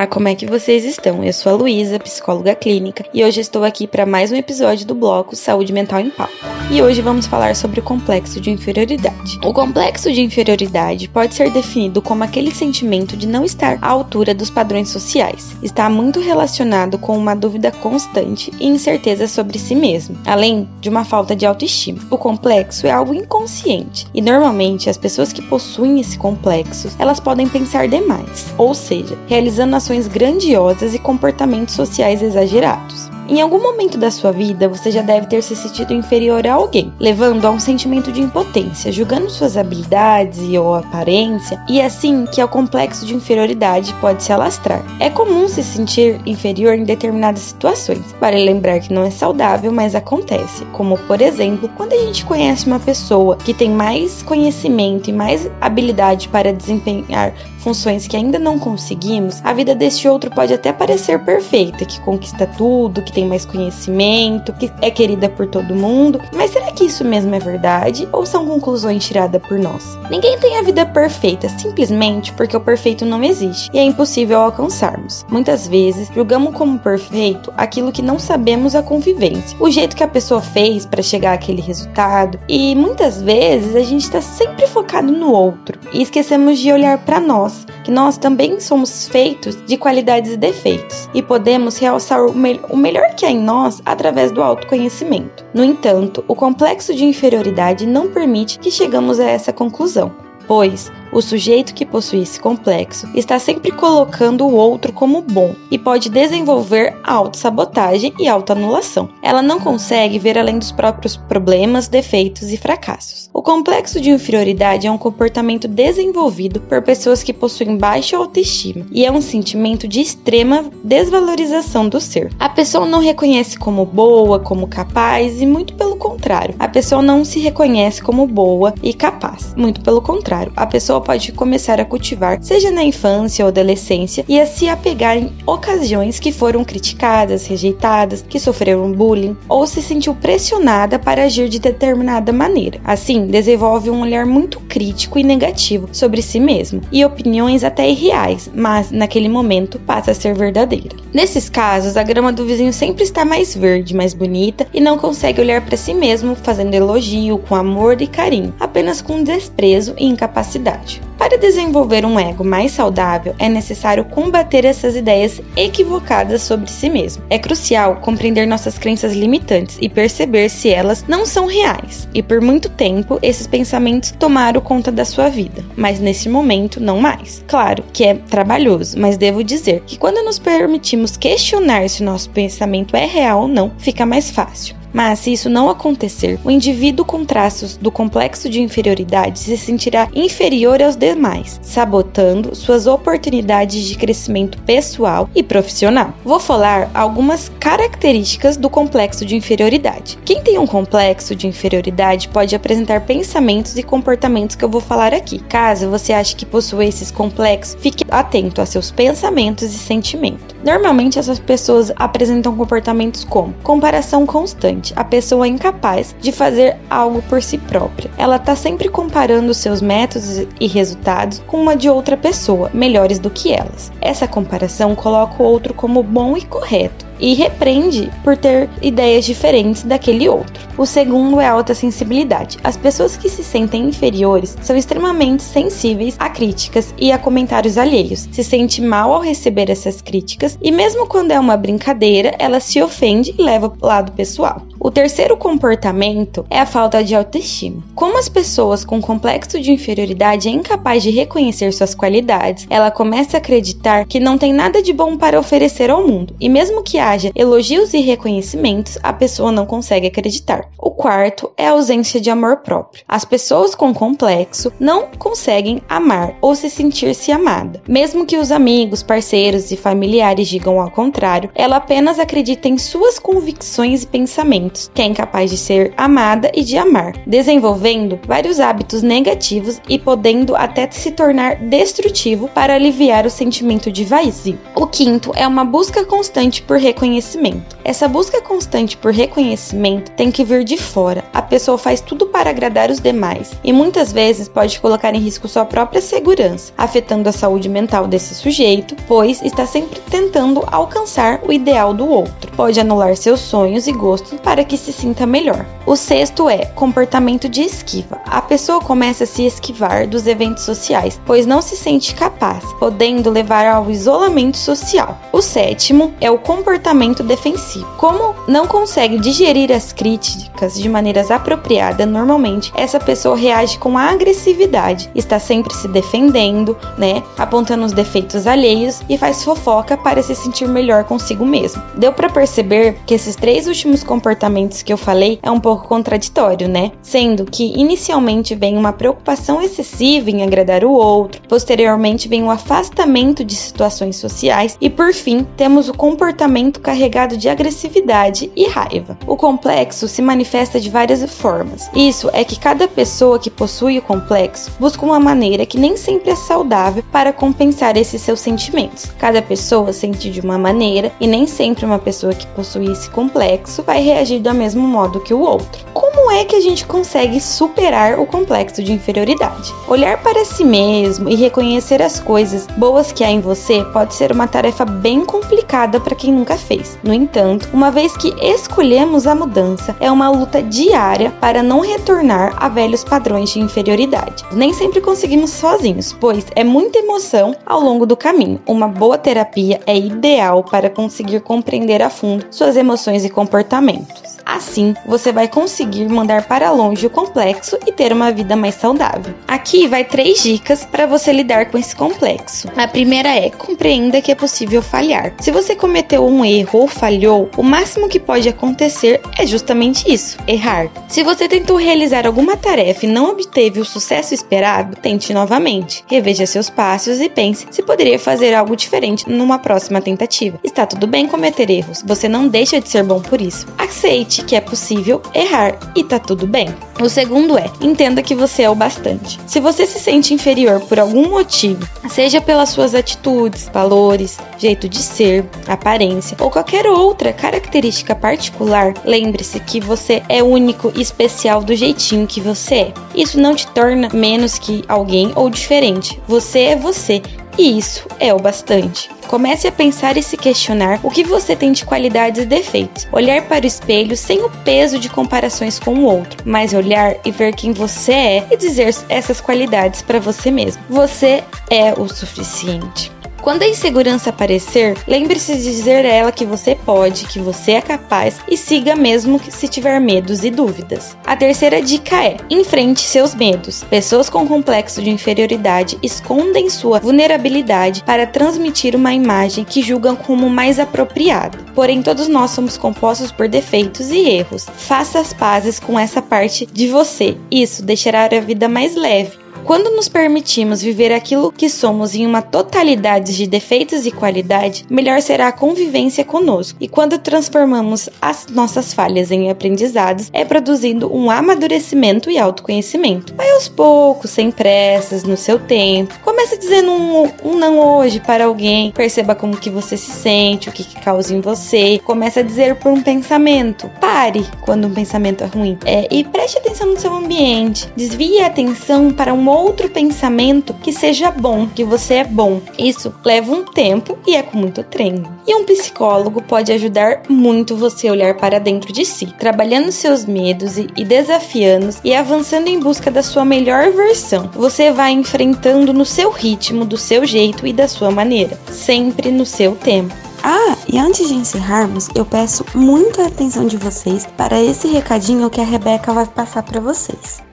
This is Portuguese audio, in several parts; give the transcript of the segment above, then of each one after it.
Olá, como é que vocês estão? Eu sou a Luísa, psicóloga clínica, e hoje estou aqui para mais um episódio do bloco Saúde Mental em Pauta. E hoje vamos falar sobre o complexo de inferioridade. O complexo de inferioridade pode ser definido como aquele sentimento de não estar à altura dos padrões sociais. Está muito relacionado com uma dúvida constante e incerteza sobre si mesmo, além de uma falta de autoestima. O complexo é algo inconsciente e normalmente as pessoas que possuem esse complexo, elas podem pensar demais, ou seja, realizando ações grandiosas e comportamentos sociais exagerados. Em algum momento da sua vida, você já deve ter se sentido inferior a alguém, levando a um sentimento de impotência, julgando suas habilidades e ou aparência, e assim que o complexo de inferioridade pode se alastrar. É comum se sentir inferior em determinadas situações. Vale lembrar que não é saudável, mas acontece, como por exemplo, quando a gente conhece uma pessoa que tem mais conhecimento e mais habilidade para desempenhar funções que ainda não conseguimos, a vida deste outro pode até parecer perfeita, que conquista tudo, que tem mais conhecimento, que é querida por todo mundo. Mas será que isso mesmo é verdade ou são conclusões tiradas por nós? Ninguém tem a vida perfeita simplesmente porque o perfeito não existe e é impossível alcançarmos. Muitas vezes julgamos como perfeito aquilo que não sabemos a convivência, o jeito que a pessoa fez para chegar àquele resultado, e muitas vezes a gente está sempre focado no outro e esquecemos de olhar para nós nós, que nós também somos feitos de qualidades e defeitos e podemos realçar o, me o melhor que há em nós através do autoconhecimento. No entanto, o complexo de inferioridade não permite que chegamos a essa conclusão, pois o sujeito que possui esse complexo está sempre colocando o outro como bom e pode desenvolver autossabotagem e autoanulação. Ela não consegue ver além dos próprios problemas, defeitos e fracassos. O complexo de inferioridade é um comportamento desenvolvido por pessoas que possuem baixa autoestima e é um sentimento de extrema desvalorização do ser. A pessoa não reconhece como boa, como capaz e muito pelo contrário. A pessoa não se reconhece como boa e capaz. Muito pelo contrário, a pessoa pode começar a cultivar, seja na infância ou adolescência, e a se apegar em ocasiões que foram criticadas, rejeitadas, que sofreram bullying ou se sentiu pressionada para agir de determinada maneira. Assim, desenvolve um olhar muito crítico e negativo sobre si mesmo e opiniões até irreais, mas naquele momento passa a ser verdadeira. Nesses casos, a grama do vizinho sempre está mais verde, mais bonita e não consegue olhar para si mesmo fazendo elogio com amor e carinho, apenas com desprezo e incapacidade. Para desenvolver um ego mais saudável, é necessário combater essas ideias equivocadas sobre si mesmo. É crucial compreender nossas crenças limitantes e perceber se elas não são reais. E por muito tempo, esses pensamentos tomaram conta da sua vida, mas nesse momento não mais. Claro que é trabalhoso, mas devo dizer que quando nos permitimos questionar se nosso pensamento é real ou não, fica mais fácil. Mas, se isso não acontecer, o indivíduo com traços do complexo de inferioridade se sentirá inferior aos demais, sabotando suas oportunidades de crescimento pessoal e profissional. Vou falar algumas características do complexo de inferioridade. Quem tem um complexo de inferioridade pode apresentar pensamentos e comportamentos que eu vou falar aqui. Caso você ache que possui esses complexos, fique atento a seus pensamentos e sentimentos. Normalmente, essas pessoas apresentam comportamentos como comparação constante a pessoa é incapaz de fazer algo por si própria. Ela está sempre comparando seus métodos e resultados com uma de outra pessoa, melhores do que elas. Essa comparação coloca o outro como bom e correto e repreende por ter ideias diferentes daquele outro. O segundo é a alta sensibilidade. As pessoas que se sentem inferiores são extremamente sensíveis a críticas e a comentários alheios. Se sente mal ao receber essas críticas e mesmo quando é uma brincadeira, ela se ofende e leva para o lado pessoal. O terceiro comportamento é a falta de autoestima. Como as pessoas com complexo de inferioridade é incapaz de reconhecer suas qualidades, ela começa a acreditar que não tem nada de bom para oferecer ao mundo, e mesmo que haja elogios e reconhecimentos, a pessoa não consegue acreditar. O quarto é a ausência de amor próprio. As pessoas com complexo não conseguem amar ou se sentir-se amada. Mesmo que os amigos, parceiros e familiares digam ao contrário, ela apenas acredita em suas convicções e pensamentos que é incapaz de ser amada e de amar, desenvolvendo vários hábitos negativos e podendo até se tornar destrutivo para aliviar o sentimento de vazio. O quinto é uma busca constante por reconhecimento. Essa busca constante por reconhecimento tem que vir de fora. A pessoa faz tudo para agradar os demais e muitas vezes pode colocar em risco sua própria segurança, afetando a saúde mental desse sujeito, pois está sempre tentando alcançar o ideal do outro. Pode anular seus sonhos e gostos para que se sinta melhor. O sexto é comportamento de esquiva. A pessoa começa a se esquivar dos eventos sociais, pois não se sente capaz, podendo levar ao isolamento social. O sétimo é o comportamento defensivo. Como não consegue digerir as críticas de maneiras apropriadas, normalmente essa pessoa reage com agressividade, está sempre se defendendo, né, apontando os defeitos alheios e faz fofoca para se sentir melhor consigo mesmo. Deu para perceber que esses três últimos comportamentos que eu falei é um pouco contraditório, né? Sendo que inicialmente vem uma preocupação excessiva em agradar o outro, posteriormente vem o afastamento de situações sociais e por fim temos o comportamento carregado de agressividade e raiva. O complexo se manifesta de várias formas. Isso é que cada pessoa que possui o complexo busca uma maneira que nem sempre é saudável para compensar esses seus sentimentos. Cada pessoa sente de uma maneira e nem sempre uma pessoa que possui esse complexo vai reagir do mesmo modo que o outro. Como é que a gente consegue superar o complexo de inferioridade? Olhar para si mesmo e reconhecer as coisas boas que há em você pode ser uma tarefa bem complicada para quem nunca fez. No entanto, uma vez que escolhemos a mudança, é uma luta diária para não retornar a velhos padrões de inferioridade. Nem sempre conseguimos sozinhos, pois é muita emoção ao longo do caminho. Uma boa terapia é ideal para conseguir compreender a fundo suas emoções e comportamentos. Assim, você vai conseguir mandar para longe o complexo e ter uma vida mais saudável. Aqui vai três dicas para você lidar com esse complexo. A primeira é: compreenda que é possível falhar. Se você cometeu um erro ou falhou, o máximo que pode acontecer é justamente isso: errar. Se você tentou realizar alguma tarefa e não obteve o sucesso esperado, tente novamente. Reveja seus passos e pense se poderia fazer algo diferente numa próxima tentativa. Está tudo bem cometer erros, você não deixa de ser bom por isso. Aceite que é possível errar e tá tudo bem. O segundo é: entenda que você é o bastante. Se você se sente inferior por algum motivo, seja pelas suas atitudes, valores, jeito de ser, aparência ou qualquer outra característica particular, lembre-se que você é único e especial do jeitinho que você é. Isso não te torna menos que alguém ou diferente. Você é você e isso é o bastante. Comece a pensar e se questionar o que você tem de qualidades e defeitos. Olhar para o espelho sem o peso de comparações com o outro, mas olhar e ver quem você é e dizer essas qualidades para você mesmo. Você é o suficiente. Quando a insegurança aparecer, lembre-se de dizer a ela que você pode, que você é capaz e siga mesmo se tiver medos e dúvidas. A terceira dica é: enfrente seus medos. Pessoas com complexo de inferioridade escondem sua vulnerabilidade para transmitir uma imagem que julgam como mais apropriada. Porém, todos nós somos compostos por defeitos e erros. Faça as pazes com essa parte de você. Isso deixará a vida mais leve quando nos permitimos viver aquilo que somos em uma totalidade de defeitos e qualidade, melhor será a convivência conosco. E quando transformamos as nossas falhas em aprendizados, é produzindo um amadurecimento e autoconhecimento. Vai aos poucos, sem pressas, no seu tempo. Comece dizendo um, um não hoje para alguém, perceba como que você se sente, o que, que causa em você. Comece a dizer por um pensamento. Pare quando um pensamento é ruim. É, e preste atenção no seu ambiente. Desvie a atenção para um outro pensamento que seja bom, que você é bom. Isso leva um tempo e é com muito treino. E um psicólogo pode ajudar muito você a olhar para dentro de si, trabalhando seus medos e, e desafiando e avançando em busca da sua melhor versão. Você vai enfrentando no seu ritmo, do seu jeito e da sua maneira, sempre no seu tempo. Ah, e antes de encerrarmos, eu peço muita atenção de vocês para esse recadinho que a Rebeca vai passar para vocês.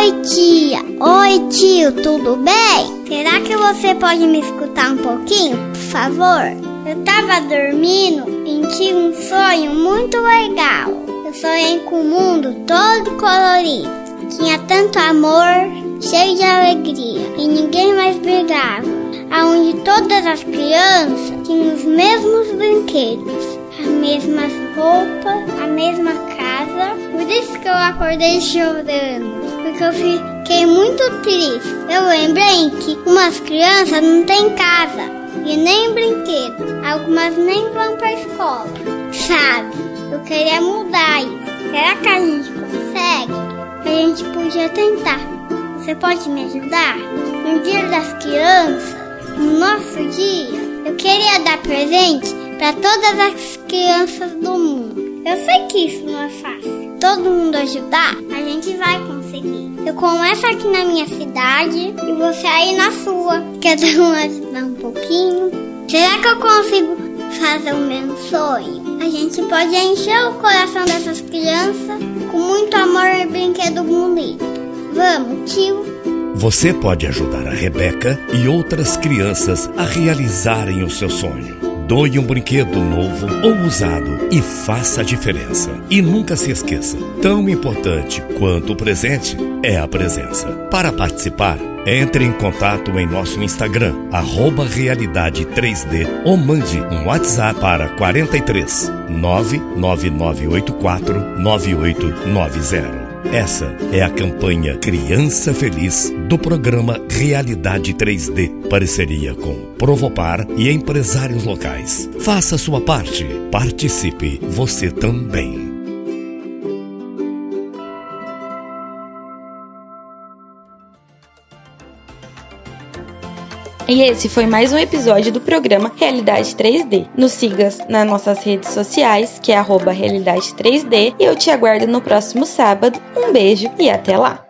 Oi, tia. Oi, tio, tudo bem? Será que você pode me escutar um pouquinho, por favor? Eu tava dormindo e tive um sonho muito legal. Eu sonhei com o mundo todo colorido. Tinha tanto amor, cheio de alegria, e ninguém mais brigava. Aonde todas as crianças tinham os mesmos brinquedos, as mesmas roupas, a mesma casa. Por isso que eu acordei chorando porque eu fiquei muito triste. Eu lembrei que umas crianças não têm casa. e nem brinquedo. Algumas nem vão pra escola. Sabe, eu queria mudar isso. Será que a gente consegue? A gente podia tentar. Você pode me ajudar? No dia das crianças, no nosso dia, eu queria dar presente para todas as crianças do mundo. Eu sei que isso não é fácil. Todo mundo ajudar, a gente vai conseguir. Eu começo aqui na minha cidade e você aí na sua. Cada um ajudar um pouquinho. Será que eu consigo fazer o meu sonho? A gente pode encher o coração dessas crianças com muito amor e brinquedo bonito. Vamos, tio? Você pode ajudar a Rebeca e outras crianças a realizarem o seu sonho. Doe um brinquedo novo ou usado e faça a diferença. E nunca se esqueça: tão importante quanto o presente é a presença. Para participar, entre em contato em nosso Instagram, arroba Realidade 3D ou mande um WhatsApp para 43 99984 9890. Essa é a campanha Criança Feliz do programa Realidade 3D, parceria com Provopar e empresários locais. Faça sua parte, participe você também. E esse foi mais um episódio do programa Realidade 3D. Nos siga nas nossas redes sociais, que é Realidade 3D, e eu te aguardo no próximo sábado. Um beijo e até lá!